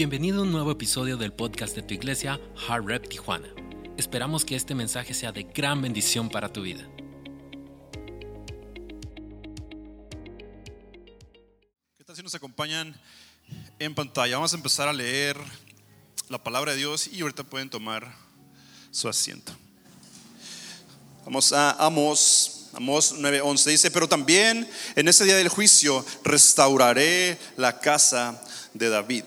Bienvenido a un nuevo episodio del podcast de tu iglesia, Hard Rep Tijuana. Esperamos que este mensaje sea de gran bendición para tu vida. ¿Qué tal si nos acompañan en pantalla? Vamos a empezar a leer la palabra de Dios y ahorita pueden tomar su asiento. Vamos a Amos, Amos 9:11 dice, pero también en ese día del juicio restauraré la casa de David,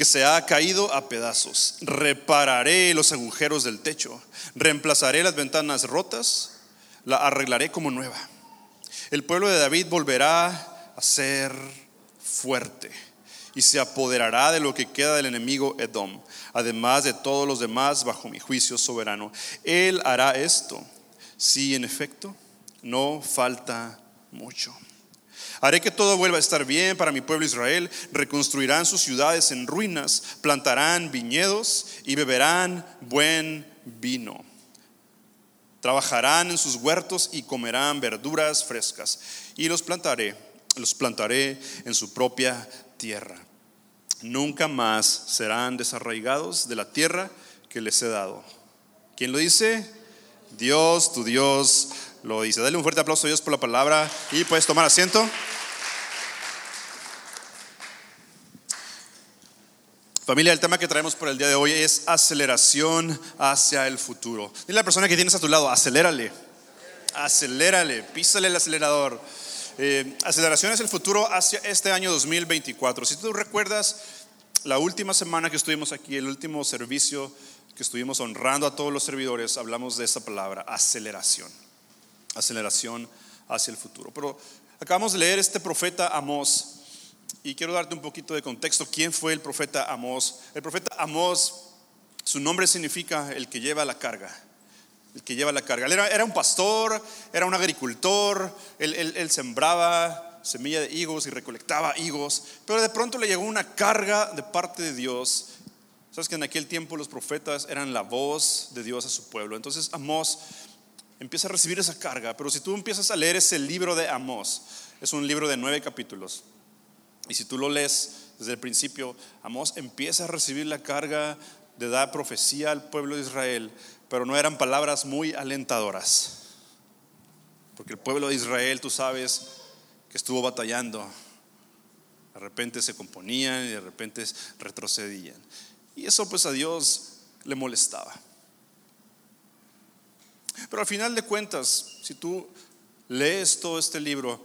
que se ha caído a pedazos. Repararé los agujeros del techo, reemplazaré las ventanas rotas, la arreglaré como nueva. El pueblo de David volverá a ser fuerte y se apoderará de lo que queda del enemigo Edom, además de todos los demás bajo mi juicio soberano. Él hará esto, si en efecto no falta mucho. Haré que todo vuelva a estar bien para mi pueblo Israel. Reconstruirán sus ciudades en ruinas, plantarán viñedos y beberán buen vino. Trabajarán en sus huertos y comerán verduras frescas. Y los plantaré, los plantaré en su propia tierra. Nunca más serán desarraigados de la tierra que les he dado. ¿Quién lo dice? Dios, tu Dios lo dice. Dale un fuerte aplauso a Dios por la palabra y puedes tomar asiento. Familia, el tema que traemos por el día de hoy es aceleración hacia el futuro. Dile a la persona que tienes a tu lado, acelérale, acelérale, písale el acelerador. Eh, aceleración es el futuro hacia este año 2024. Si tú recuerdas la última semana que estuvimos aquí, el último servicio que estuvimos honrando a todos los servidores, hablamos de esa palabra, aceleración. Aceleración hacia el futuro. Pero acabamos de leer este profeta Amós y quiero darte un poquito de contexto. ¿Quién fue el profeta Amós? El profeta Amós, su nombre significa el que lleva la carga el que lleva la carga. Él era, un pastor, era un agricultor, él, sembraba semilla de higos y recolectaba higos, pero de pronto le llegó una carga de parte de Dios. Sabes que en aquel tiempo los profetas eran la voz de Dios a su pueblo. Entonces Amós empieza a recibir esa carga, pero si tú empiezas a leer ese libro de Amós, es un libro de nueve capítulos, y si tú lo lees desde el principio, Amós empieza a recibir la carga de dar profecía al pueblo de Israel, pero no eran palabras muy alentadoras. Porque el pueblo de Israel, tú sabes, que estuvo batallando. De repente se componían y de repente retrocedían. Y eso pues a Dios le molestaba. Pero al final de cuentas, si tú lees todo este libro,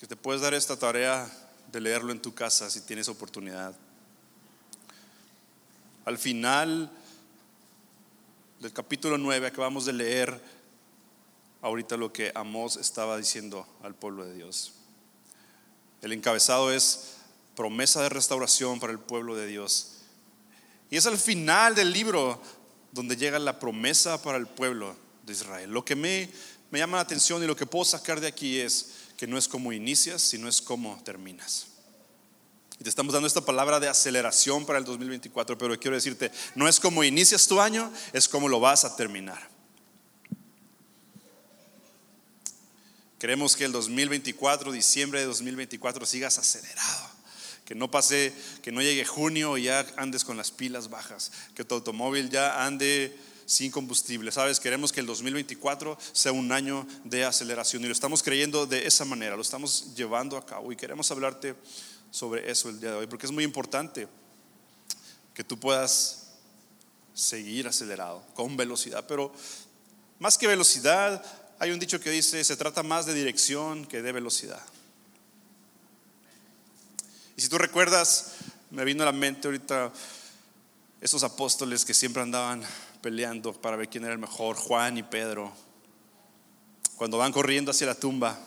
que te puedes dar esta tarea de leerlo en tu casa si tienes oportunidad. Al final del capítulo 9 acabamos de leer ahorita lo que Amós estaba diciendo al pueblo de Dios. El encabezado es promesa de restauración para el pueblo de Dios. Y es al final del libro donde llega la promesa para el pueblo Israel. Lo que me, me llama la atención y lo que puedo sacar de aquí es que no es como inicias, sino es como terminas. Y te estamos dando esta palabra de aceleración para el 2024, pero quiero decirte, no es como inicias tu año, es como lo vas a terminar. Queremos que el 2024, diciembre de 2024, sigas acelerado. Que no pase, que no llegue junio y ya andes con las pilas bajas. Que tu automóvil ya ande sin combustible. Sabes, queremos que el 2024 sea un año de aceleración y lo estamos creyendo de esa manera, lo estamos llevando a cabo y queremos hablarte sobre eso el día de hoy, porque es muy importante que tú puedas seguir acelerado, con velocidad, pero más que velocidad, hay un dicho que dice, se trata más de dirección que de velocidad. Y si tú recuerdas, me vino a la mente ahorita esos apóstoles que siempre andaban peleando para ver quién era el mejor, Juan y Pedro, cuando van corriendo hacia la tumba.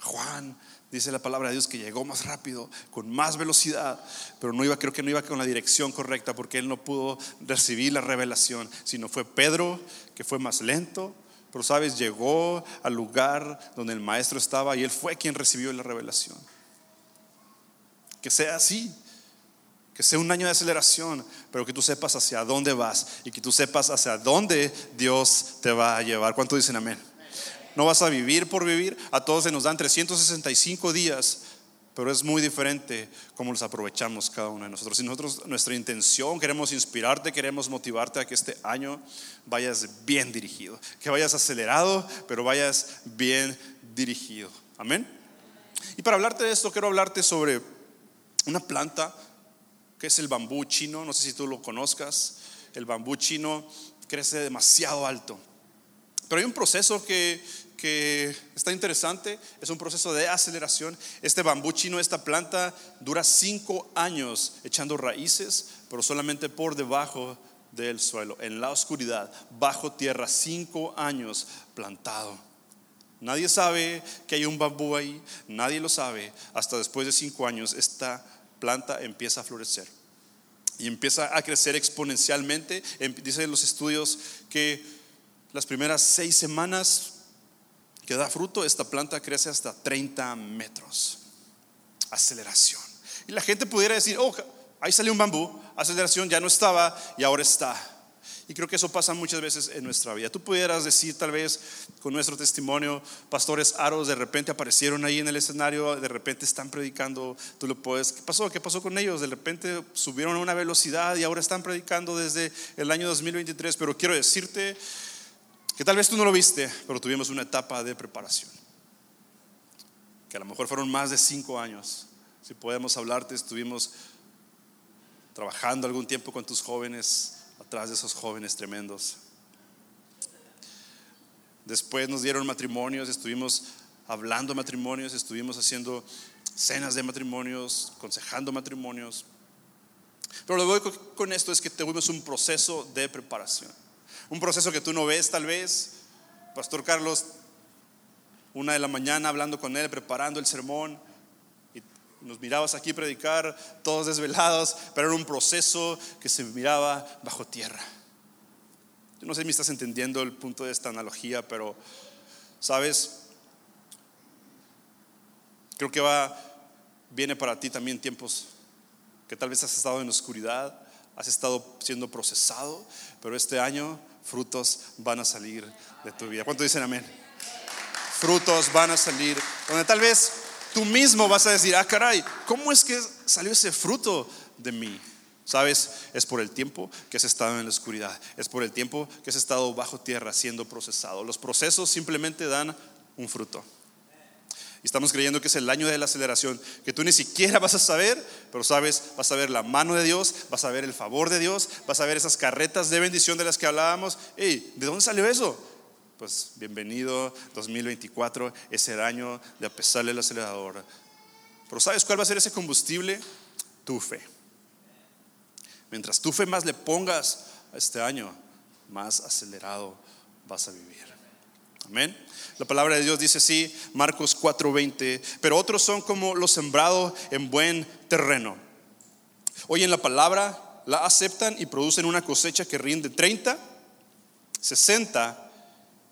Juan Dice la palabra de Dios que llegó más rápido, con más velocidad, pero no iba, creo que no iba con la dirección correcta porque él no pudo recibir la revelación, sino fue Pedro que fue más lento, pero sabes, llegó al lugar donde el maestro estaba y él fue quien recibió la revelación. Que sea así, que sea un año de aceleración, pero que tú sepas hacia dónde vas y que tú sepas hacia dónde Dios te va a llevar. ¿Cuánto dicen amén? No vas a vivir por vivir. A todos se nos dan 365 días pero es muy diferente cómo los aprovechamos cada uno de nosotros. Si nosotros, nuestra intención, queremos inspirarte, queremos motivarte a que este año vayas bien dirigido, que vayas acelerado, pero vayas bien dirigido. Amén. Y para hablarte de esto, quiero hablarte sobre una planta que es el bambú chino. No sé si tú lo conozcas. El bambú chino crece demasiado alto. Pero hay un proceso que, que está interesante, es un proceso de aceleración. Este bambú chino, esta planta, dura cinco años echando raíces, pero solamente por debajo del suelo, en la oscuridad, bajo tierra, cinco años plantado. Nadie sabe que hay un bambú ahí, nadie lo sabe. Hasta después de cinco años esta planta empieza a florecer y empieza a crecer exponencialmente. Em, dicen los estudios que las primeras seis semanas que da fruto, esta planta crece hasta 30 metros. Aceleración. Y la gente pudiera decir, oh, ahí salió un bambú, aceleración ya no estaba y ahora está. Y creo que eso pasa muchas veces en nuestra vida. Tú pudieras decir tal vez con nuestro testimonio, pastores aros de repente aparecieron ahí en el escenario, de repente están predicando, tú lo puedes, ¿qué pasó? ¿Qué pasó con ellos? De repente subieron a una velocidad y ahora están predicando desde el año 2023, pero quiero decirte que tal vez tú no lo viste, pero tuvimos una etapa de preparación, que a lo mejor fueron más de cinco años. Si podemos hablarte, estuvimos trabajando algún tiempo con tus jóvenes, atrás de esos jóvenes tremendos. Después nos dieron matrimonios, estuvimos hablando matrimonios, estuvimos haciendo cenas de matrimonios, aconsejando matrimonios. Pero lo que voy con esto es que tuvimos un proceso de preparación. Un proceso que tú no ves tal vez. Pastor Carlos, una de la mañana hablando con él, preparando el sermón. Nos mirabas aquí predicar, todos desvelados, pero era un proceso que se miraba bajo tierra. Yo no sé si me estás entendiendo el punto de esta analogía, pero, ¿sabes? Creo que va, viene para ti también tiempos que tal vez has estado en oscuridad, has estado siendo procesado, pero este año frutos van a salir de tu vida. ¿Cuánto dicen amén? Frutos van a salir, donde tal vez tú mismo vas a decir, ah, caray, ¿cómo es que salió ese fruto de mí? ¿Sabes? Es por el tiempo que has estado en la oscuridad, es por el tiempo que has estado bajo tierra siendo procesado. Los procesos simplemente dan un fruto. Y estamos creyendo que es el año de la aceleración, que tú ni siquiera vas a saber, pero sabes, vas a ver la mano de Dios, vas a ver el favor de Dios, vas a ver esas carretas de bendición de las que hablábamos. Hey, ¿de dónde salió eso? Pues bienvenido 2024, es el año de apesarle el acelerador. Pero ¿sabes cuál va a ser ese combustible? Tu fe. Mientras tu fe más le pongas a este año, más acelerado vas a vivir. Amén. La palabra de Dios dice así, Marcos 4:20, pero otros son como los sembrados en buen terreno. Oyen la palabra, la aceptan y producen una cosecha que rinde 30, 60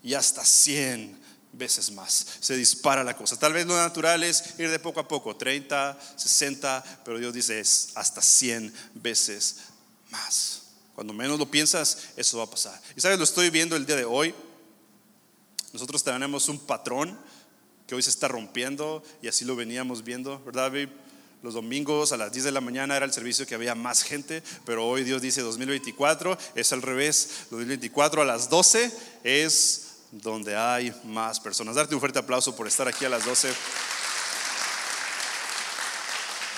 y hasta 100 veces más. Se dispara la cosa. Tal vez lo natural es ir de poco a poco, 30, 60, pero Dios dice es hasta 100 veces más. Cuando menos lo piensas, eso va a pasar. Y sabes, lo estoy viendo el día de hoy. Nosotros tenemos un patrón que hoy se está rompiendo y así lo veníamos viendo, ¿verdad, babe? Los domingos a las 10 de la mañana era el servicio que había más gente, pero hoy Dios dice 2024, es al revés. 2024 a las 12 es donde hay más personas. Darte un fuerte aplauso por estar aquí a las 12.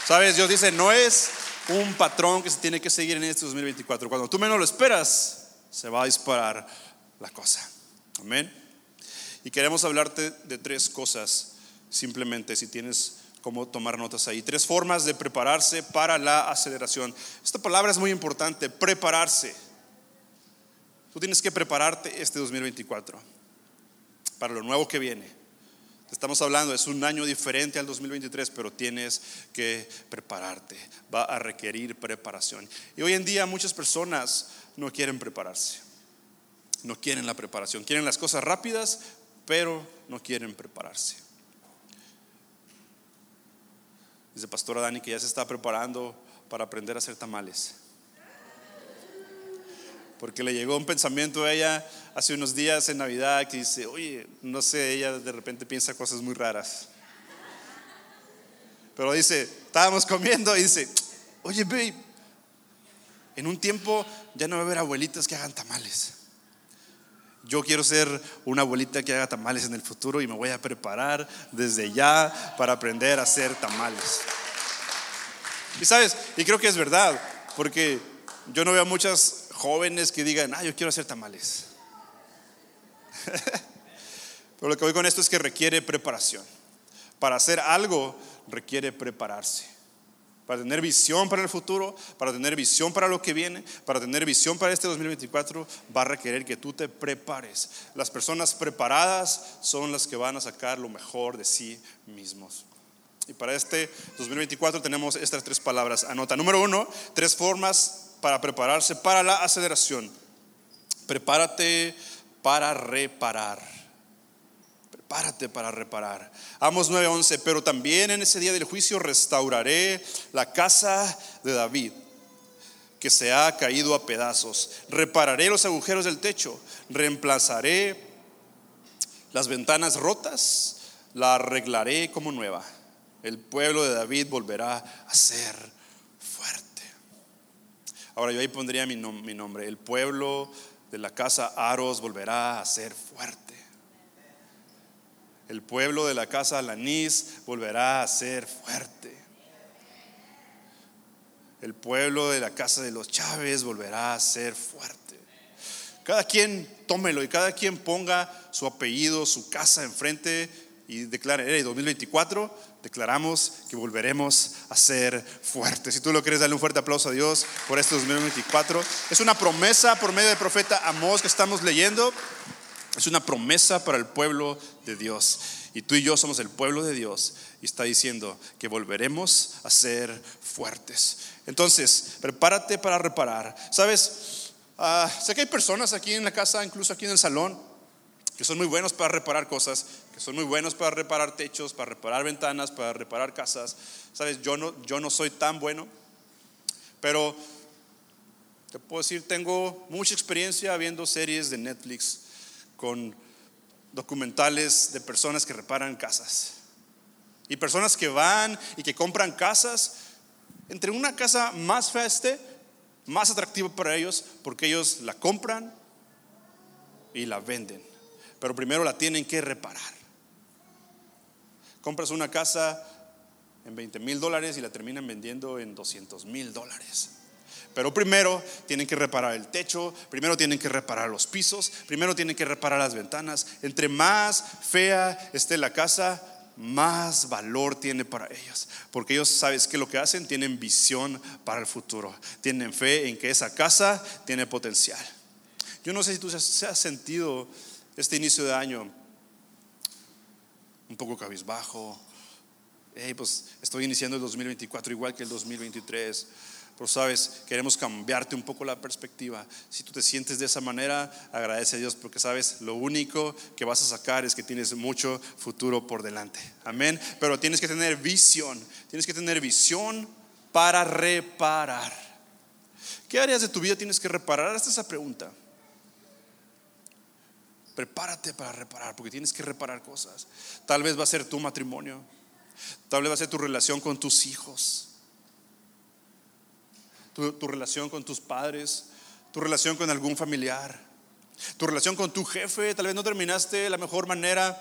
Sabes, Dios dice, no es un patrón que se tiene que seguir en este 2024. Cuando tú menos lo esperas, se va a disparar la cosa. Amén. Y queremos hablarte de tres cosas, simplemente si tienes como tomar notas ahí. Tres formas de prepararse para la aceleración. Esta palabra es muy importante, prepararse. Tú tienes que prepararte este 2024 para lo nuevo que viene. Estamos hablando, es un año diferente al 2023, pero tienes que prepararte. Va a requerir preparación. Y hoy en día muchas personas no quieren prepararse. No quieren la preparación. Quieren las cosas rápidas, pero no quieren prepararse. Dice Pastora Dani que ya se está preparando para aprender a hacer tamales porque le llegó un pensamiento a ella hace unos días en Navidad que dice, oye, no sé, ella de repente piensa cosas muy raras. Pero dice, estábamos comiendo y dice, oye, babe, en un tiempo ya no va a haber abuelitas que hagan tamales. Yo quiero ser una abuelita que haga tamales en el futuro y me voy a preparar desde ya para aprender a hacer tamales. Y sabes, y creo que es verdad, porque yo no veo muchas jóvenes que digan, ah, yo quiero hacer tamales. Pero lo que voy con esto es que requiere preparación. Para hacer algo requiere prepararse para tener visión para el futuro, para tener visión para lo que viene, para tener visión para este 2024, va a requerir que tú te prepares. Las personas preparadas son las que van a sacar lo mejor de sí mismos. Y para este 2024 tenemos estas tres palabras. Anota. Número uno, tres formas para prepararse para la aceleración. Prepárate para reparar. Párate para reparar. Amos 9:11, pero también en ese día del juicio restauraré la casa de David, que se ha caído a pedazos. Repararé los agujeros del techo, reemplazaré las ventanas rotas, la arreglaré como nueva. El pueblo de David volverá a ser. Ahora yo ahí pondría mi, mi nombre. El pueblo de la casa Aros volverá a ser fuerte. El pueblo de la casa Lanís volverá a ser fuerte. El pueblo de la casa de los Chávez volverá a ser fuerte. Cada quien tómelo y cada quien ponga su apellido, su casa enfrente y declare, en 2024 declaramos que volveremos a ser fuertes. Si tú lo quieres, darle un fuerte aplauso a Dios por este 2024. Es una promesa por medio del profeta Amós que estamos leyendo. Es una promesa para el pueblo de Dios. Y tú y yo somos el pueblo de Dios. Y está diciendo que volveremos a ser fuertes. Entonces, prepárate para reparar. Sabes, ah, sé que hay personas aquí en la casa, incluso aquí en el salón, que son muy buenos para reparar cosas, son muy buenos para reparar techos, para reparar ventanas, para reparar casas. Sabes, yo no, yo no soy tan bueno, pero te puedo decir, tengo mucha experiencia viendo series de Netflix con documentales de personas que reparan casas. Y personas que van y que compran casas. Entre una casa más feste, más atractiva para ellos, porque ellos la compran y la venden. Pero primero la tienen que reparar. Compras una casa en 20 mil dólares y la terminan vendiendo en 200 mil dólares. Pero primero tienen que reparar el techo, primero tienen que reparar los pisos, primero tienen que reparar las ventanas. Entre más fea esté la casa, más valor tiene para ellos. Porque ellos, ¿sabes que Lo que hacen, tienen visión para el futuro. Tienen fe en que esa casa tiene potencial. Yo no sé si tú se has sentido este inicio de año un poco cabizbajo. Hey, pues estoy iniciando el 2024 igual que el 2023. Pero sabes, queremos cambiarte un poco la perspectiva. Si tú te sientes de esa manera, agradece a Dios porque sabes, lo único que vas a sacar es que tienes mucho futuro por delante. Amén. Pero tienes que tener visión. Tienes que tener visión para reparar. ¿Qué áreas de tu vida tienes que reparar? Hasta esa pregunta. Prepárate para reparar, porque tienes que reparar cosas. Tal vez va a ser tu matrimonio. Tal vez va a ser tu relación con tus hijos tu, relación con tus padres, tu relación con algún familiar, tu relación con tu jefe. Tal vez no terminaste la mejor manera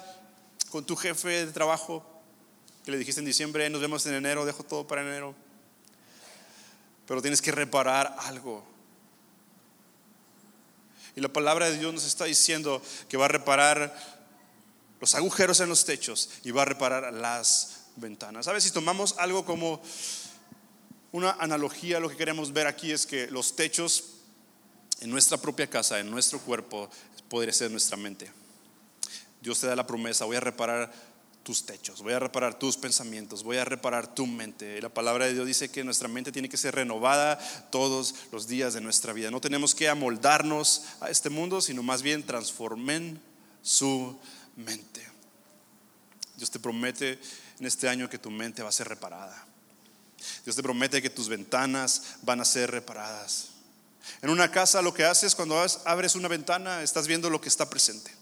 con tu jefe de trabajo, que le dijiste en diciembre, nos vemos en enero, dejo todo para enero. Pero tienes que reparar algo. Y la palabra de Dios nos está diciendo que va a reparar los agujeros en los techos y va a reparar las ventanas. ¿Sabes? Si tomamos algo como una analogía, lo que queremos ver aquí es que los techos en nuestra propia casa, en nuestro cuerpo, podría ser nuestra mente. Dios te da la promesa, voy a reparar tus techos, voy a reparar tus pensamientos, voy a reparar tu mente. la palabra de Dios dice que nuestra mente tiene que ser renovada todos los días de nuestra vida. No tenemos que amoldarnos a este mundo, sino más bien transformen su mente. Dios te promete en este año que tu mente va a ser reparada. Dios te promete que tus ventanas van a ser reparadas. En una casa lo que haces cuando abres una ventana, estás viendo lo que está presente.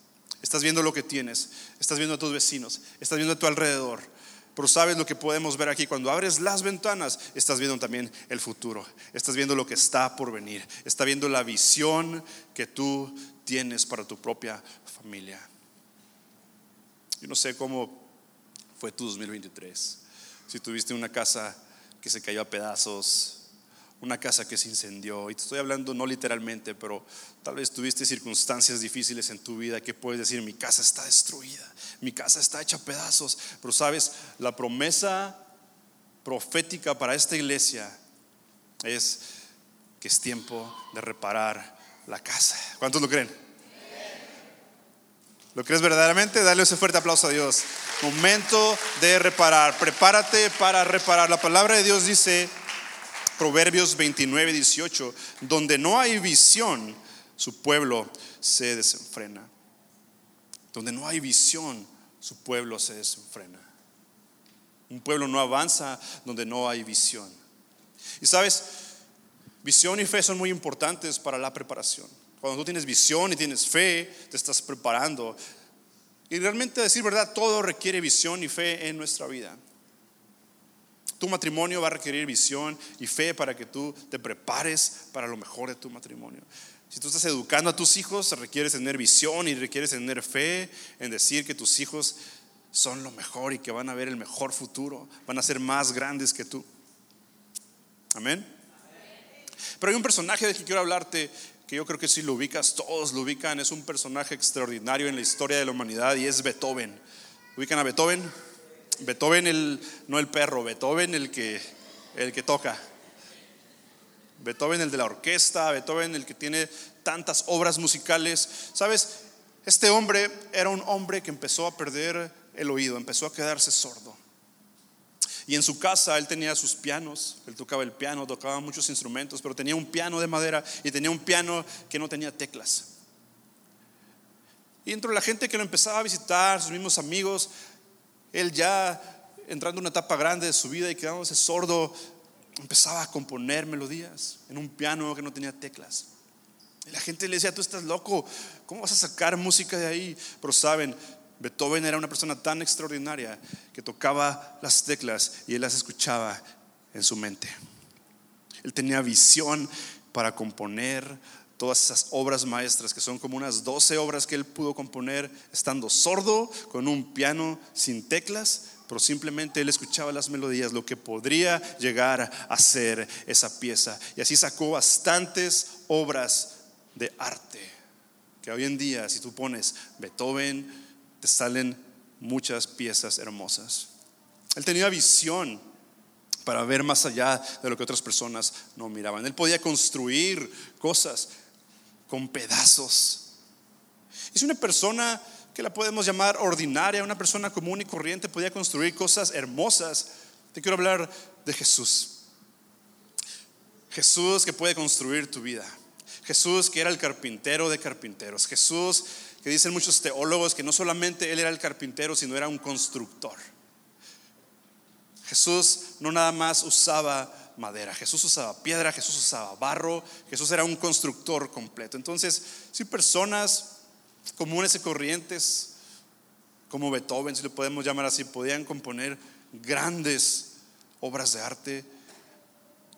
Estás viendo lo que tienes, estás viendo a tus vecinos, estás viendo a tu alrededor. Pero sabes lo que podemos ver aquí, cuando abres las ventanas, estás viendo también el futuro, estás viendo lo que está por venir, estás viendo la visión que tú tienes para tu propia familia. Yo no sé cómo fue tu 2023, si tuviste una casa que se cayó a pedazos, una casa que se incendió. Y te estoy hablando no literalmente, pero tal vez tuviste circunstancias difíciles en tu vida que puedes decir, mi casa está destruida, mi casa está hecha pedazos. Pero sabes, la promesa profética para esta iglesia es que es tiempo de reparar la casa. ¿Cuántos lo creen? ¿Lo crees verdaderamente? Dale ese fuerte aplauso a Dios. Momento de reparar. Prepárate para reparar. La palabra de Dios dice Proverbios 29, 18, donde no hay visión, su pueblo se desenfrena. Donde no hay visión, su pueblo se desenfrena. Un pueblo no avanza donde no hay visión. Y sabes, visión y fe son muy importantes para la preparación. Cuando tú tienes visión y tienes fe, te estás preparando. Y realmente, decir verdad, todo requiere visión y fe en nuestra vida. Tu matrimonio va a requerir visión y fe para que tú te prepares para lo mejor de tu matrimonio. Si tú estás educando a tus hijos, requieres tener visión y requieres tener fe en decir que tus hijos son lo mejor y que van a ver el mejor futuro, van a ser más grandes que tú. Amén. Pero hay un personaje del que quiero hablarte que yo creo que si lo ubicas, todos lo ubican, es un personaje extraordinario en la historia de la humanidad y es Beethoven. ¿Ubican a Beethoven? Beethoven, el, no el perro, Beethoven el que, el que toca. Beethoven el de la orquesta, Beethoven el que tiene tantas obras musicales. ¿Sabes? Este hombre era un hombre que empezó a perder el oído, empezó a quedarse sordo. Y en su casa él tenía sus pianos, él tocaba el piano, tocaba muchos instrumentos, pero tenía un piano de madera y tenía un piano que no tenía teclas. Y entre la gente que lo empezaba a visitar, sus mismos amigos, él ya entrando en una etapa grande de su vida y quedándose sordo, empezaba a componer melodías en un piano que no tenía teclas. Y la gente le decía, tú estás loco, ¿cómo vas a sacar música de ahí? Pero saben, Beethoven era una persona tan extraordinaria que tocaba las teclas y él las escuchaba en su mente. Él tenía visión para componer todas esas obras maestras, que son como unas 12 obras que él pudo componer estando sordo, con un piano sin teclas, pero simplemente él escuchaba las melodías, lo que podría llegar a ser esa pieza. Y así sacó bastantes obras de arte, que hoy en día si tú pones Beethoven, te salen muchas piezas hermosas. Él tenía visión para ver más allá de lo que otras personas no miraban. Él podía construir cosas con pedazos. Es una persona que la podemos llamar ordinaria, una persona común y corriente, podía construir cosas hermosas. Te quiero hablar de Jesús. Jesús que puede construir tu vida. Jesús que era el carpintero de carpinteros. Jesús que dicen muchos teólogos que no solamente él era el carpintero, sino era un constructor. Jesús no nada más usaba madera, Jesús usaba piedra, Jesús usaba barro, Jesús era un constructor completo. Entonces, si personas comunes y corrientes, como Beethoven, si lo podemos llamar así, podían componer grandes obras de arte,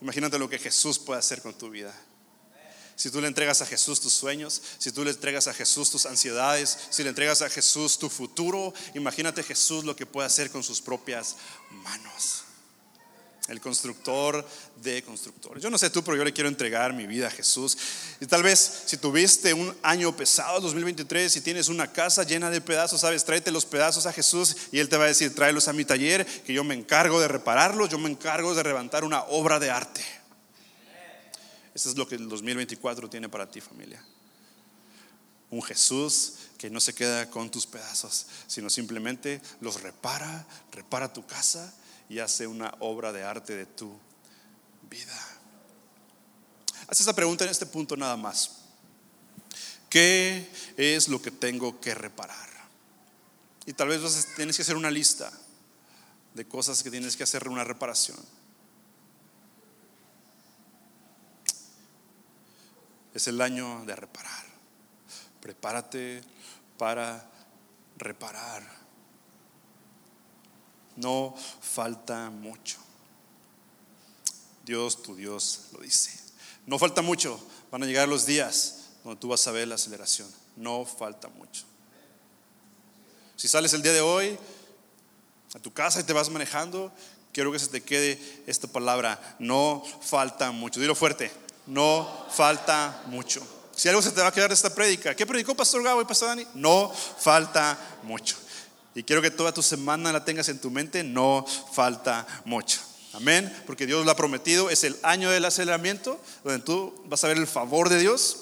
imagínate lo que Jesús puede hacer con tu vida. Si tú le entregas a Jesús tus sueños, si tú le entregas a Jesús tus ansiedades, si le entregas a Jesús tu futuro, imagínate Jesús lo que puede hacer con sus propias manos el constructor de constructores. Yo no sé tú, pero yo le quiero entregar mi vida a Jesús. Y tal vez si tuviste un año pesado, 2023, y tienes una casa llena de pedazos, sabes, tráete los pedazos a Jesús y Él te va a decir, tráelos a mi taller, que yo me encargo de repararlos, yo me encargo de levantar una obra de arte. Eso es lo que el 2024 tiene para ti, familia. Un Jesús que no se queda con tus pedazos, sino simplemente los repara, repara tu casa y hace una obra de arte de tu vida. Haz esa pregunta en este punto nada más. ¿Qué es lo que tengo que reparar? Y tal vez tienes que hacer una lista de cosas que tienes que hacer una reparación. Es el año de reparar. Prepárate para reparar. No falta mucho. Dios, tu Dios, lo dice. No falta mucho, van a llegar los días donde tú vas a ver la aceleración. No falta mucho. Si sales el día de hoy a tu casa y te vas manejando, quiero que se te quede esta palabra. No falta mucho. Dilo fuerte. No falta mucho. Si algo se te va a quedar de esta prédica, ¿qué predicó Pastor Gabo y Pastor Dani? No falta mucho. Y quiero que toda tu semana la tengas en tu mente, no falta mucho. Amén, porque Dios lo ha prometido, es el año del aceleramiento, donde tú vas a ver el favor de Dios,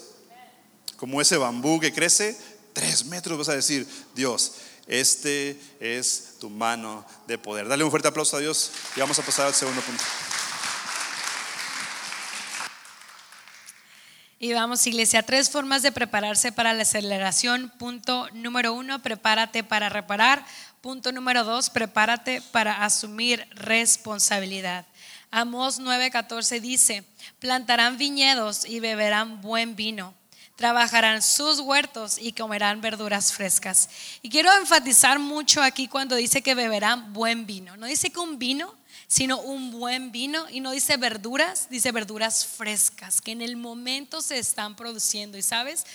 como ese bambú que crece, tres metros vas a decir, Dios, este es tu mano de poder. Dale un fuerte aplauso a Dios y vamos a pasar al segundo punto. Y vamos, iglesia, tres formas de prepararse para la aceleración. Punto número uno, prepárate para reparar. Punto número dos, prepárate para asumir responsabilidad. Amos 9:14 dice, plantarán viñedos y beberán buen vino trabajarán sus huertos y comerán verduras frescas. Y quiero enfatizar mucho aquí cuando dice que beberán buen vino. No dice que un vino, sino un buen vino. Y no dice verduras, dice verduras frescas, que en el momento se están produciendo. Y sabes,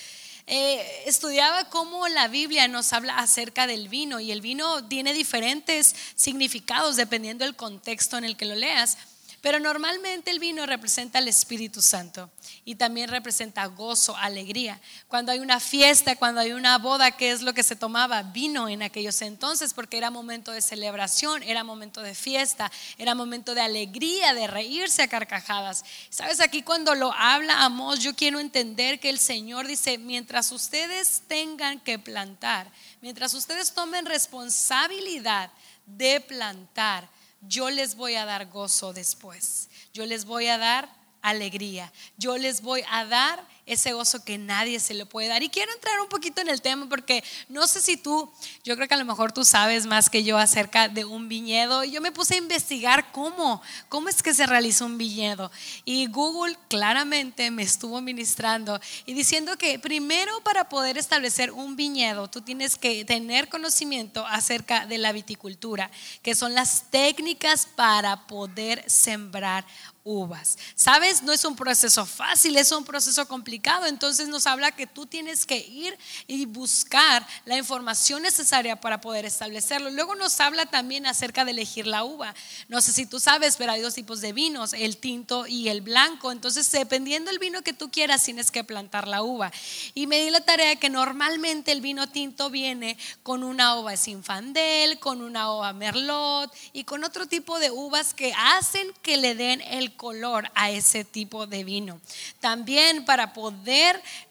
eh, estudiaba cómo la Biblia nos habla acerca del vino y el vino tiene diferentes significados dependiendo del contexto en el que lo leas. Pero normalmente el vino representa el Espíritu Santo y también representa gozo, alegría. Cuando hay una fiesta, cuando hay una boda, ¿qué es lo que se tomaba? Vino en aquellos entonces porque era momento de celebración, era momento de fiesta, era momento de alegría, de reírse a carcajadas. Sabes, aquí cuando lo habla Amos, yo quiero entender que el Señor dice, mientras ustedes tengan que plantar, mientras ustedes tomen responsabilidad de plantar, yo les voy a dar gozo después. Yo les voy a dar alegría. Yo les voy a dar ese gozo que nadie se le puede dar. Y quiero entrar un poquito en el tema porque no sé si tú, yo creo que a lo mejor tú sabes más que yo acerca de un viñedo. Yo me puse a investigar cómo, cómo es que se realiza un viñedo. Y Google claramente me estuvo ministrando y diciendo que primero para poder establecer un viñedo, tú tienes que tener conocimiento acerca de la viticultura, que son las técnicas para poder sembrar uvas. ¿Sabes? No es un proceso fácil, es un proceso complicado. Entonces nos habla que tú tienes que ir y buscar la información necesaria para poder establecerlo. Luego nos habla también acerca de elegir la uva. No sé si tú sabes, pero hay dos tipos de vinos, el tinto y el blanco. Entonces, dependiendo del vino que tú quieras, tienes que plantar la uva. Y me di la tarea que normalmente el vino tinto viene con una uva sinfandel, con una uva merlot y con otro tipo de uvas que hacen que le den el color a ese tipo de vino. También para poder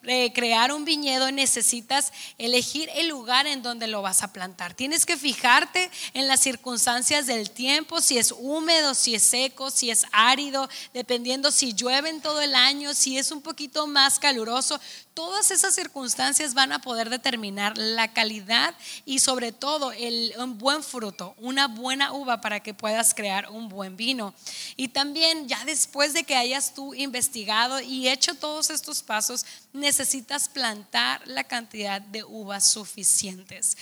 eh, crear un viñedo necesitas elegir el lugar en donde lo vas a plantar. Tienes que fijarte en las circunstancias del tiempo, si es húmedo, si es seco, si es árido, dependiendo si llueve en todo el año, si es un poquito más caluroso. Todas esas circunstancias van a poder determinar la calidad y sobre todo el, un buen fruto, una buena uva para que puedas crear un buen vino. Y también ya después de que hayas tú investigado y hecho todos estos pasos, necesitas plantar la cantidad de uvas suficientes.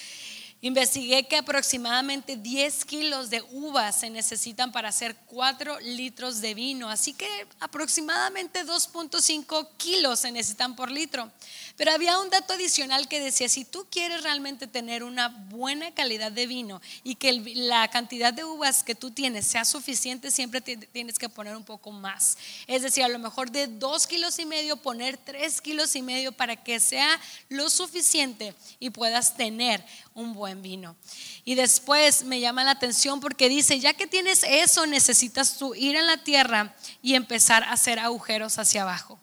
Investigué que aproximadamente 10 kilos de uvas se necesitan para hacer 4 litros de vino, así que aproximadamente 2.5 kilos se necesitan por litro. Pero había un dato adicional que decía, si tú quieres realmente tener una buena calidad de vino y que la cantidad de uvas que tú tienes sea suficiente, siempre tienes que poner un poco más. Es decir, a lo mejor de 2 kilos y medio, poner 3 kilos y medio para que sea lo suficiente y puedas tener un buen vino. Y después me llama la atención porque dice, ya que tienes eso, necesitas tú ir a la tierra y empezar a hacer agujeros hacia abajo.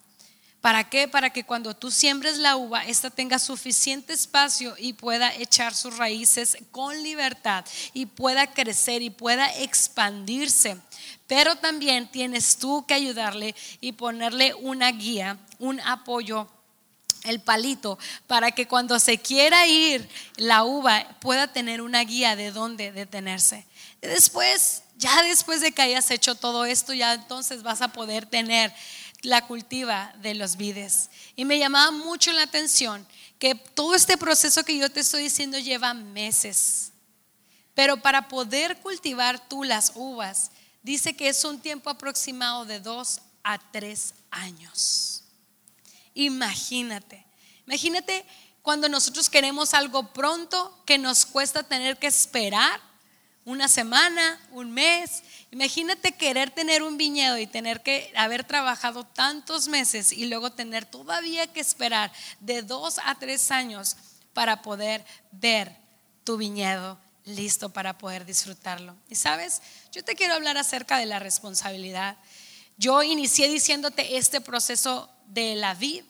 ¿Para qué? Para que cuando tú siembres la uva, esta tenga suficiente espacio y pueda echar sus raíces con libertad y pueda crecer y pueda expandirse. Pero también tienes tú que ayudarle y ponerle una guía, un apoyo el palito para que cuando se quiera ir la uva pueda tener una guía de dónde detenerse. después, ya después de que hayas hecho todo esto, ya entonces vas a poder tener la cultiva de los vides. Y me llamaba mucho la atención que todo este proceso que yo te estoy diciendo lleva meses. Pero para poder cultivar tú las uvas, dice que es un tiempo aproximado de dos a tres años. Imagínate, imagínate cuando nosotros queremos algo pronto que nos cuesta tener que esperar una semana, un mes. Imagínate querer tener un viñedo y tener que haber trabajado tantos meses y luego tener todavía que esperar de dos a tres años para poder ver tu viñedo listo para poder disfrutarlo. Y sabes, yo te quiero hablar acerca de la responsabilidad. Yo inicié diciéndote este proceso de la vida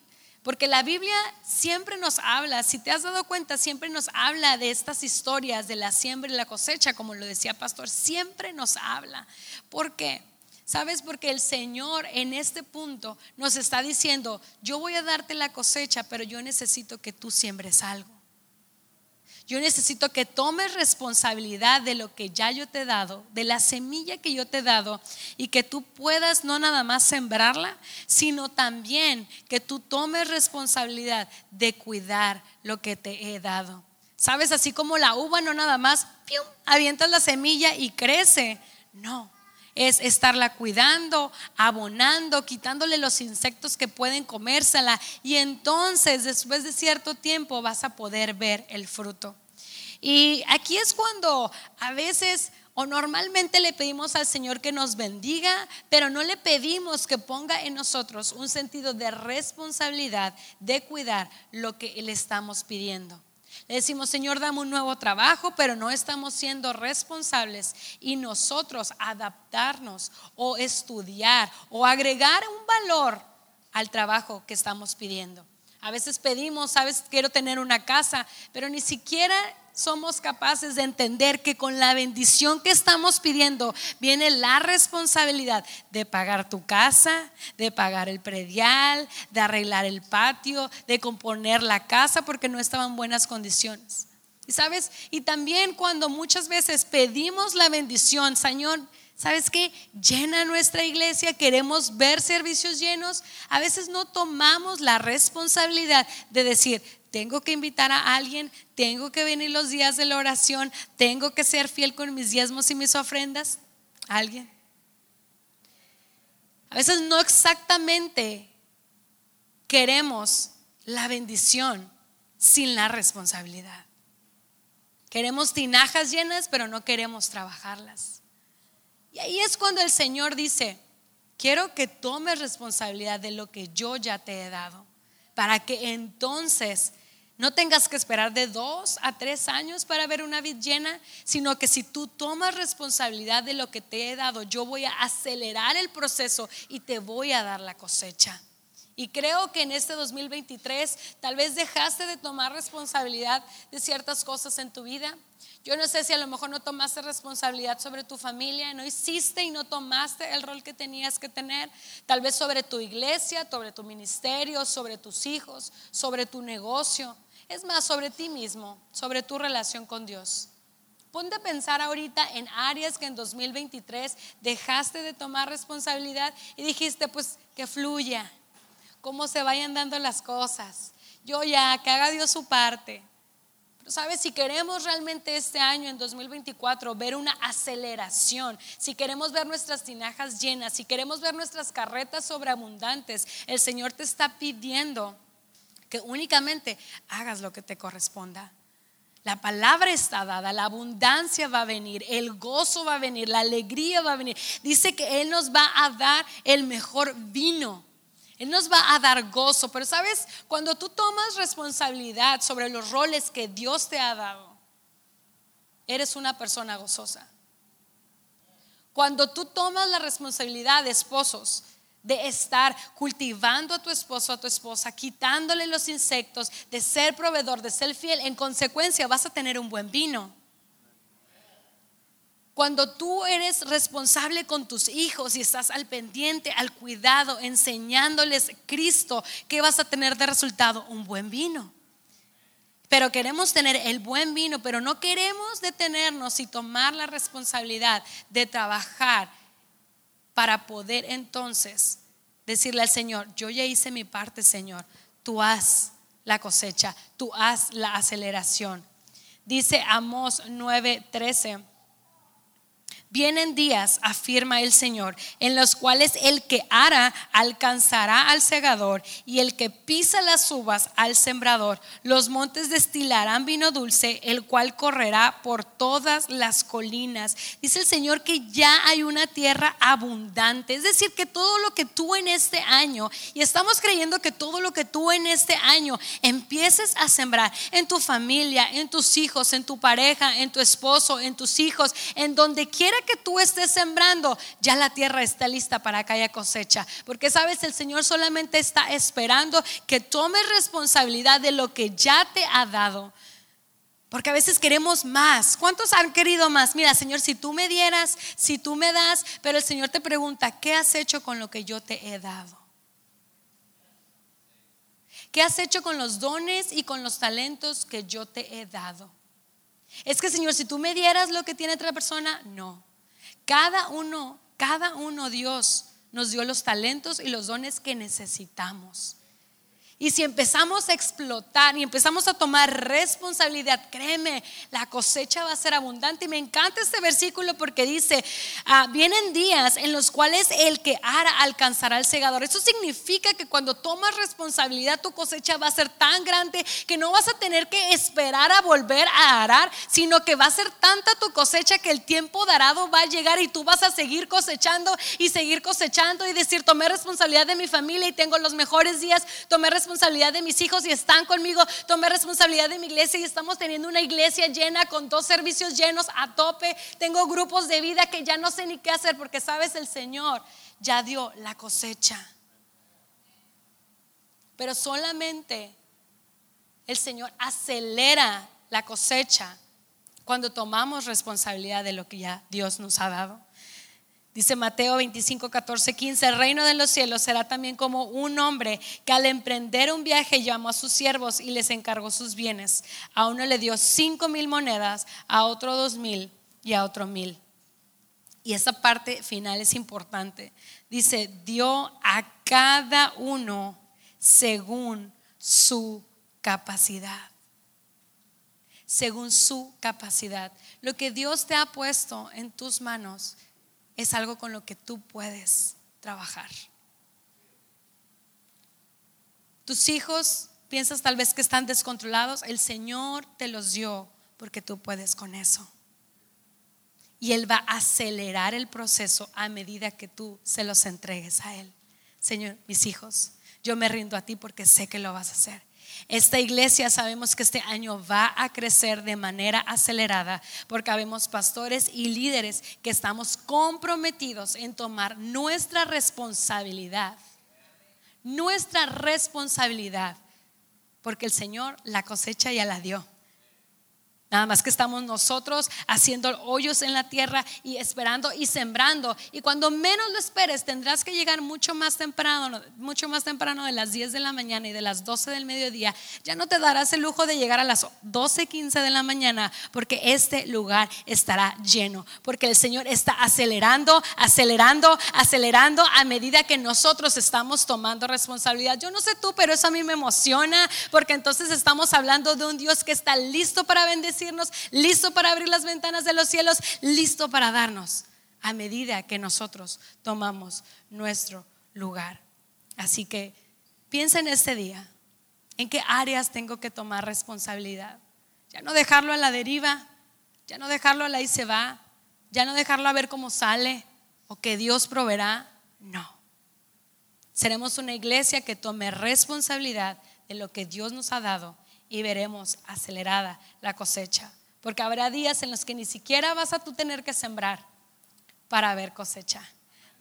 porque la Biblia siempre nos habla, si te has dado cuenta, siempre nos habla de estas historias de la siembra y la cosecha, como lo decía Pastor, siempre nos habla. ¿Por qué? ¿Sabes? Porque el Señor en este punto nos está diciendo, yo voy a darte la cosecha, pero yo necesito que tú siembres algo. Yo necesito que tomes responsabilidad de lo que ya yo te he dado, de la semilla que yo te he dado y que tú puedas no nada más sembrarla, sino también que tú tomes responsabilidad de cuidar lo que te he dado. Sabes, así como la uva no nada más avientas la semilla y crece. No, es estarla cuidando, abonando, quitándole los insectos que pueden comérsela y entonces después de cierto tiempo vas a poder ver el fruto. Y aquí es cuando a veces o normalmente le pedimos al Señor que nos bendiga, pero no le pedimos que ponga en nosotros un sentido de responsabilidad de cuidar lo que le estamos pidiendo. Le decimos, Señor, dame un nuevo trabajo, pero no estamos siendo responsables y nosotros adaptarnos o estudiar o agregar un valor al trabajo que estamos pidiendo. A veces pedimos, sabes, quiero tener una casa, pero ni siquiera somos capaces de entender que con la bendición que estamos pidiendo viene la responsabilidad de pagar tu casa, de pagar el predial, de arreglar el patio, de componer la casa porque no estaba en buenas condiciones. Y sabes, y también cuando muchas veces pedimos la bendición, Señor, ¿Sabes qué? Llena nuestra iglesia, queremos ver servicios llenos. A veces no tomamos la responsabilidad de decir, tengo que invitar a alguien, tengo que venir los días de la oración, tengo que ser fiel con mis diezmos y mis ofrendas. ¿Alguien? A veces no exactamente queremos la bendición sin la responsabilidad. Queremos tinajas llenas, pero no queremos trabajarlas. Y ahí es cuando el Señor dice, quiero que tomes responsabilidad de lo que yo ya te he dado, para que entonces no tengas que esperar de dos a tres años para ver una vid llena, sino que si tú tomas responsabilidad de lo que te he dado, yo voy a acelerar el proceso y te voy a dar la cosecha. Y creo que en este 2023 tal vez dejaste de tomar responsabilidad de ciertas cosas en tu vida. Yo no sé si a lo mejor no tomaste responsabilidad sobre tu familia, no hiciste y no tomaste el rol que tenías que tener, tal vez sobre tu iglesia, sobre tu ministerio, sobre tus hijos, sobre tu negocio, es más sobre ti mismo, sobre tu relación con Dios. Ponte a pensar ahorita en áreas que en 2023 dejaste de tomar responsabilidad y dijiste, pues que fluya, cómo se vayan dando las cosas. Yo ya, que haga Dios su parte. Pero sabes, si queremos realmente este año, en 2024, ver una aceleración, si queremos ver nuestras tinajas llenas, si queremos ver nuestras carretas sobreabundantes, el Señor te está pidiendo que únicamente hagas lo que te corresponda. La palabra está dada, la abundancia va a venir, el gozo va a venir, la alegría va a venir. Dice que Él nos va a dar el mejor vino. Él nos va a dar gozo, pero sabes, cuando tú tomas responsabilidad sobre los roles que Dios te ha dado, eres una persona gozosa. Cuando tú tomas la responsabilidad de esposos, de estar cultivando a tu esposo, a tu esposa, quitándole los insectos, de ser proveedor, de ser fiel, en consecuencia vas a tener un buen vino. Cuando tú eres responsable con tus hijos y estás al pendiente, al cuidado, enseñándoles Cristo, ¿qué vas a tener de resultado? Un buen vino. Pero queremos tener el buen vino, pero no queremos detenernos y tomar la responsabilidad de trabajar para poder entonces decirle al Señor, yo ya hice mi parte, Señor, tú haz la cosecha, tú haz la aceleración. Dice Amós 9:13. Vienen días, afirma el Señor, en los cuales el que ara alcanzará al segador y el que pisa las uvas al sembrador. Los montes destilarán vino dulce, el cual correrá por todas las colinas. Dice el Señor que ya hay una tierra abundante. Es decir, que todo lo que tú en este año, y estamos creyendo que todo lo que tú en este año empieces a sembrar en tu familia, en tus hijos, en tu pareja, en tu esposo, en tus hijos, en donde quiera que tú estés sembrando, ya la tierra está lista para que haya cosecha. Porque sabes, el Señor solamente está esperando que tomes responsabilidad de lo que ya te ha dado. Porque a veces queremos más. ¿Cuántos han querido más? Mira, Señor, si tú me dieras, si tú me das, pero el Señor te pregunta, ¿qué has hecho con lo que yo te he dado? ¿Qué has hecho con los dones y con los talentos que yo te he dado? Es que, Señor, si tú me dieras lo que tiene otra persona, no. Cada uno, cada uno Dios nos dio los talentos y los dones que necesitamos. Y si empezamos a explotar y empezamos a tomar responsabilidad, créeme, la cosecha va a ser abundante. Y me encanta este versículo porque dice, ah, vienen días en los cuales el que ara alcanzará al segador. Eso significa que cuando tomas responsabilidad tu cosecha va a ser tan grande que no vas a tener que esperar a volver a arar, sino que va a ser tanta tu cosecha que el tiempo darado va a llegar y tú vas a seguir cosechando y seguir cosechando y decir, tomé responsabilidad de mi familia y tengo los mejores días, tomé responsabilidad responsabilidad de mis hijos y están conmigo. Tomé responsabilidad de mi iglesia y estamos teniendo una iglesia llena con dos servicios llenos a tope. Tengo grupos de vida que ya no sé ni qué hacer porque sabes, el Señor ya dio la cosecha. Pero solamente el Señor acelera la cosecha cuando tomamos responsabilidad de lo que ya Dios nos ha dado. Dice Mateo 25, 14, 15, el reino de los cielos será también como un hombre que al emprender un viaje llamó a sus siervos y les encargó sus bienes. A uno le dio cinco mil monedas, a otro dos mil y a otro mil. Y esa parte final es importante. Dice, dio a cada uno según su capacidad. Según su capacidad. Lo que Dios te ha puesto en tus manos es algo con lo que tú puedes trabajar. Tus hijos piensas tal vez que están descontrolados, el Señor te los dio porque tú puedes con eso. Y Él va a acelerar el proceso a medida que tú se los entregues a Él. Señor, mis hijos, yo me rindo a ti porque sé que lo vas a hacer. Esta iglesia sabemos que este año va a crecer de manera acelerada porque habemos pastores y líderes que estamos comprometidos en tomar nuestra responsabilidad. Nuestra responsabilidad. Porque el Señor la cosecha ya la dio. Nada más que estamos nosotros haciendo hoyos en la tierra y esperando y sembrando. Y cuando menos lo esperes, tendrás que llegar mucho más temprano, mucho más temprano de las 10 de la mañana y de las 12 del mediodía. Ya no te darás el lujo de llegar a las 12, 15 de la mañana, porque este lugar estará lleno. Porque el Señor está acelerando, acelerando, acelerando a medida que nosotros estamos tomando responsabilidad. Yo no sé tú, pero eso a mí me emociona, porque entonces estamos hablando de un Dios que está listo para bendecir listo para abrir las ventanas de los cielos, listo para darnos a medida que nosotros tomamos nuestro lugar. Así que piensa en este día, en qué áreas tengo que tomar responsabilidad. Ya no dejarlo a la deriva, ya no dejarlo a la y se va, ya no dejarlo a ver cómo sale o que Dios proveerá. No. Seremos una iglesia que tome responsabilidad de lo que Dios nos ha dado y veremos acelerada la cosecha. Porque habrá días en los que ni siquiera vas a tú tener que sembrar para ver cosecha.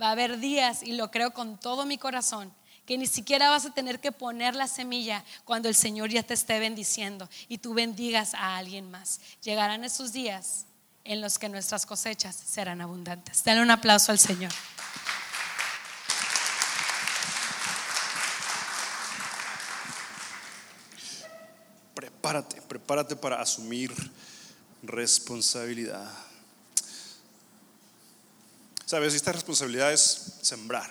Va a haber días, y lo creo con todo mi corazón, que ni siquiera vas a tener que poner la semilla cuando el Señor ya te esté bendiciendo y tú bendigas a alguien más. Llegarán esos días en los que nuestras cosechas serán abundantes. Dale un aplauso al Señor. Prepárate, prepárate para asumir responsabilidad. Sabes, esta responsabilidad es sembrar.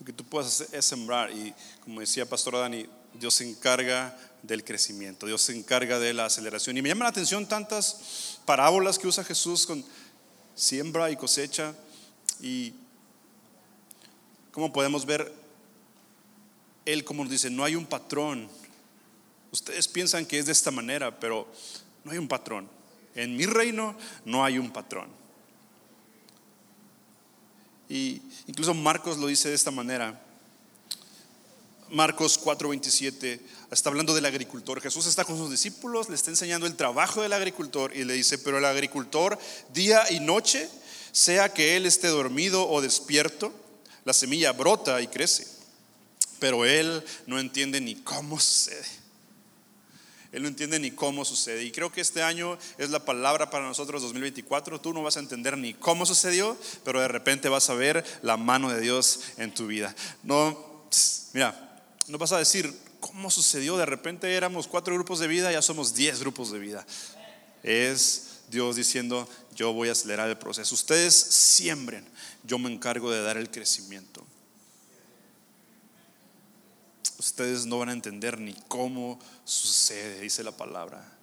Lo que tú puedes hacer es sembrar y como decía Pastor Dani, Dios se encarga del crecimiento, Dios se encarga de la aceleración. Y me llama la atención tantas parábolas que usa Jesús con siembra y cosecha y cómo podemos ver Él como nos dice, no hay un patrón. Ustedes piensan que es de esta manera, pero no hay un patrón. En mi reino no hay un patrón. Y incluso Marcos lo dice de esta manera. Marcos 4:27 está hablando del agricultor. Jesús está con sus discípulos, le está enseñando el trabajo del agricultor y le dice, pero el agricultor día y noche, sea que él esté dormido o despierto, la semilla brota y crece, pero él no entiende ni cómo sucede. Él no entiende ni cómo sucede. Y creo que este año es la palabra para nosotros 2024. Tú no vas a entender ni cómo sucedió, pero de repente vas a ver la mano de Dios en tu vida. No, mira, no vas a decir, ¿cómo sucedió? De repente éramos cuatro grupos de vida, ya somos diez grupos de vida. Es Dios diciendo, yo voy a acelerar el proceso. Ustedes siembren, yo me encargo de dar el crecimiento. Ustedes no van a entender ni cómo sucede, dice la palabra.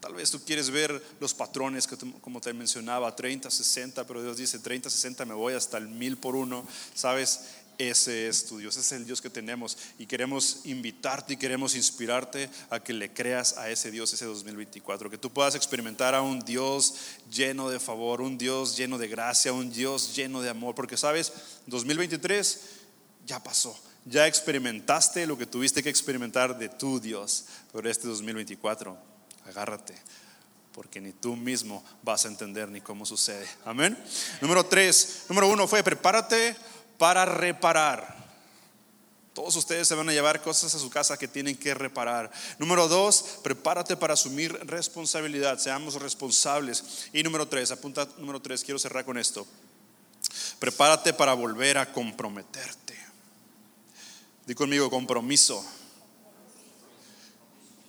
Tal vez tú quieres ver los patrones que como te mencionaba, 30, 60, pero Dios dice 30, 60, me voy hasta el mil por uno. Sabes, ese es tu Dios, ese es el Dios que tenemos. Y queremos invitarte y queremos inspirarte a que le creas a ese Dios ese 2024, que tú puedas experimentar a un Dios lleno de favor, un Dios lleno de gracia, un Dios lleno de amor, porque sabes, 2023 ya pasó, ya experimentaste lo que tuviste que experimentar de tu Dios, pero este 2024, agárrate porque ni tú mismo vas a entender ni cómo sucede. Amén. Número tres, número uno fue prepárate para reparar. Todos ustedes se van a llevar cosas a su casa que tienen que reparar. Número dos, prepárate para asumir responsabilidad. Seamos responsables. Y número tres, apunta número tres, quiero cerrar con esto. Prepárate para volver a comprometerte. Di conmigo, compromiso.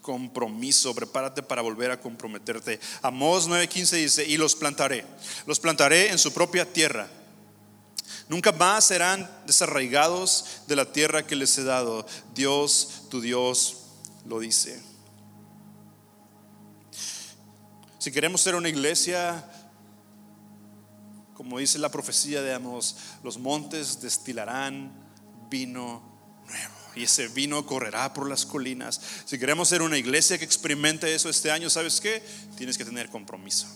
Compromiso, prepárate para volver a comprometerte. Amós 9:15 dice, y los plantaré. Los plantaré en su propia tierra Nunca más serán desarraigados de la tierra que les he dado. Dios, tu Dios, lo dice. Si queremos ser una iglesia, como dice la profecía de Amos, los montes destilarán vino y ese vino correrá por las colinas. Si queremos ser una iglesia que experimente eso este año, ¿sabes qué? Tienes que tener compromiso.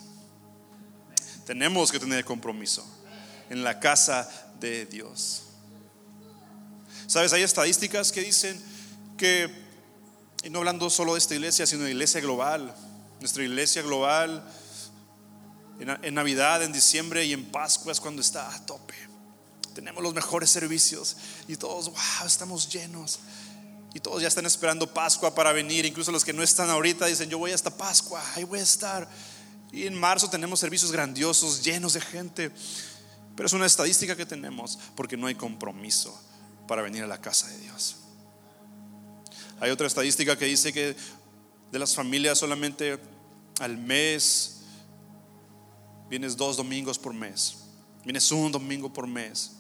Tenemos que tener compromiso en la casa de Dios. Sabes, hay estadísticas que dicen que, y no hablando solo de esta iglesia, sino de iglesia global, nuestra iglesia global, en, Navidad, en diciembre y en Pascua es cuando está a tope. Tenemos los mejores servicios y todos, wow, estamos llenos. Y todos ya están esperando Pascua para venir. Incluso los que no están ahorita dicen, yo voy hasta Pascua, ahí voy a estar. Y en marzo tenemos servicios grandiosos, llenos de gente. Pero es una estadística que tenemos porque no hay compromiso para venir a la casa de Dios. Hay otra estadística que dice que de las familias solamente al mes vienes dos domingos por mes, vienes un domingo por mes.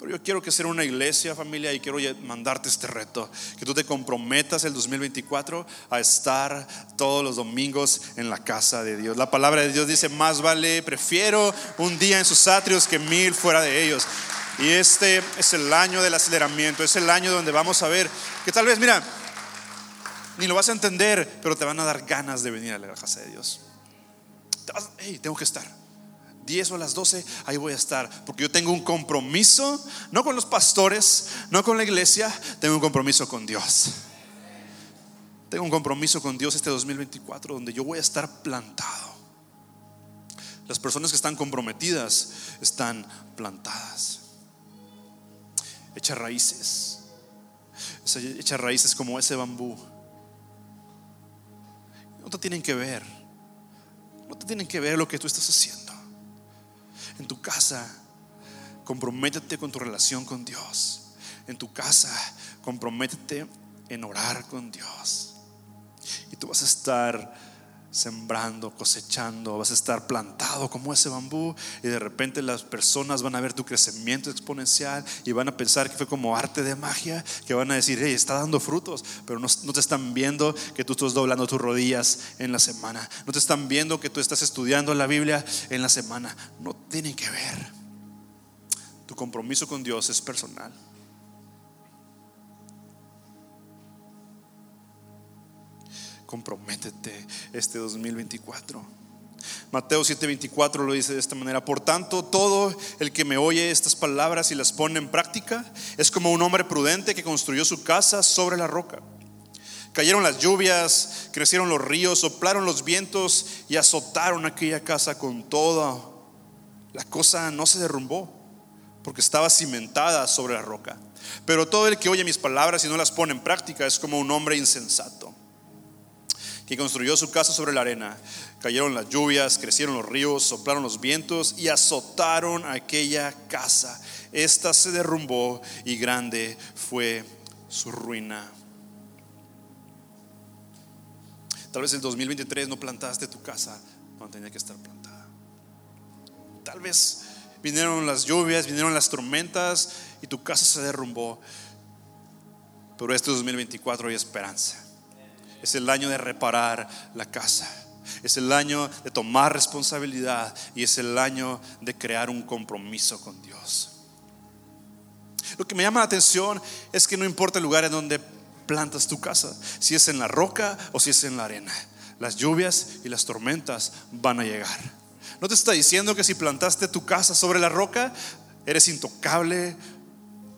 Pero yo quiero que sea una iglesia, familia, y quiero mandarte este reto, que tú te comprometas el 2024 a estar todos los domingos en la casa de Dios. La palabra de Dios dice, más vale, prefiero un día en sus atrios que mil fuera de ellos. Y este es el año del aceleramiento, es el año donde vamos a ver que tal vez, mira, ni lo vas a entender, pero te van a dar ganas de venir a la casa de Dios. hey, tengo que estar. 10 o a las 12, ahí voy a estar. Porque yo tengo un compromiso, no con los pastores, no con la iglesia, tengo un compromiso con Dios. Tengo un compromiso con Dios este 2024 donde yo voy a estar plantado. Las personas que están comprometidas están plantadas. Echa raíces. Echa raíces como ese bambú. No te tienen que ver. No te tienen que ver lo que tú estás haciendo en tu casa, comprométete con tu relación con Dios. En tu casa, comprométete en orar con Dios. Y tú vas a estar sembrando, cosechando, vas a estar plantado como ese bambú y de repente las personas van a ver tu crecimiento exponencial y van a pensar que fue como arte de magia, que van a decir, hey, está dando frutos, pero no, te están viendo que tú estás doblando tus rodillas en la semana, no te están viendo que tú estás estudiando la Biblia en la semana, no tienen que ver. Tu compromiso con Dios es personal. Comprométete este 2024. Mateo 7:24 lo dice de esta manera, por tanto, todo el que me oye estas palabras y las pone en práctica es como un hombre prudente que construyó su casa sobre la roca. Cayeron las lluvias, crecieron los ríos, soplaron los vientos y azotaron aquella casa con toda. La cosa no se derrumbó porque estaba cimentada sobre la roca. Pero todo el que oye mis palabras y no las pone en práctica es como un hombre insensato que construyó su casa sobre la arena. Cayeron las lluvias, crecieron los ríos, soplaron los vientos y azotaron aquella casa. Esta se derrumbó y grande fue su ruina. Tal vez en 2023 no plantaste tu casa cuando tenía que estar plantada. Tal vez vinieron las lluvias, vinieron las tormentas y tu casa se derrumbó. Pero este 2024 hay esperanza. Es el año de reparar la casa. Es el año de tomar responsabilidad y es el año de crear un compromiso con Dios. Lo que me llama la atención es que no importa el lugar en donde plantas tu casa, si es en la roca o si es en la arena, las lluvias y las tormentas van a llegar. No te está diciendo que si plantaste tu casa sobre la roca, eres intocable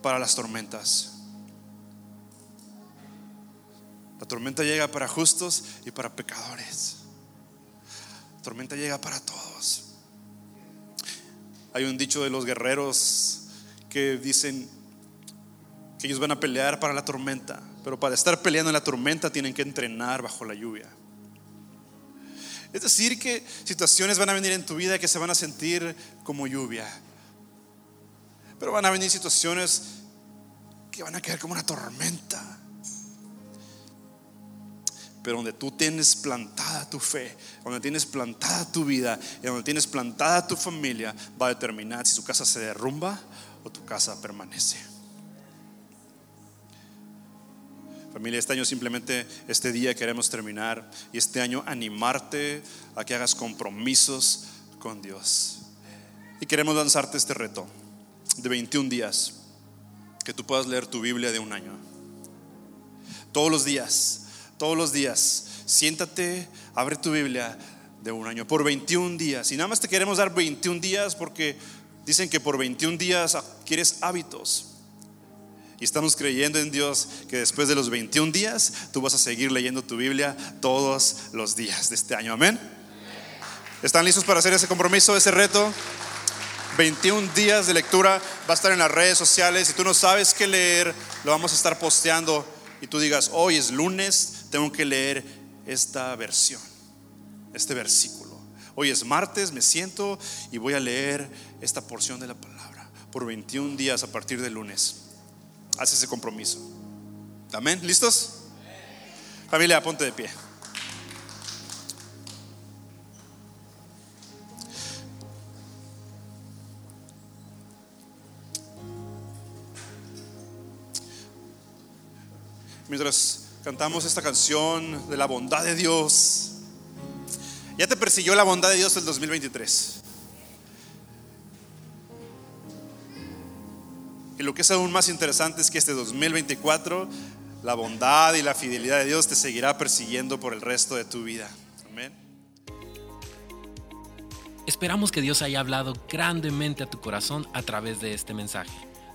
para las tormentas. La tormenta llega para justos y para pecadores. La tormenta llega para todos. Hay un dicho de los guerreros que dicen que ellos van a pelear para la tormenta, pero para estar peleando en la tormenta tienen que entrenar bajo la lluvia. Es decir, que situaciones van a venir en tu vida que se van a sentir como lluvia, pero van a venir situaciones que van a quedar como una tormenta pero donde tú tienes plantada tu fe, donde tienes plantada tu vida y donde tienes plantada tu familia, va a determinar si tu casa se derrumba o tu casa permanece. Familia, este año simplemente, este día queremos terminar y este año animarte a que hagas compromisos con Dios. Y queremos lanzarte este reto de 21 días, que tú puedas leer tu Biblia de un año. Todos los días todos los días. Siéntate, abre tu Biblia de un año, por 21 días. Y nada más te queremos dar 21 días porque dicen que por 21 días quieres hábitos. Y estamos creyendo en Dios que después de los 21 días tú vas a seguir leyendo tu Biblia todos los días de este año. Amén. ¿Están listos para hacer ese compromiso, ese reto? 21 días de lectura va a estar en las redes sociales. Si tú no sabes qué leer, lo vamos a estar posteando y tú digas, hoy es lunes, tengo que leer esta versión, este versículo. Hoy es martes, me siento y voy a leer esta porción de la palabra por 21 días a partir del lunes. Haz ese compromiso. Amén. ¿Listos? Familia, ponte de pie. mientras cantamos esta canción de la bondad de Dios. Ya te persiguió la bondad de Dios el 2023. Y lo que es aún más interesante es que este 2024 la bondad y la fidelidad de Dios te seguirá persiguiendo por el resto de tu vida. Amén. Esperamos que Dios haya hablado grandemente a tu corazón a través de este mensaje.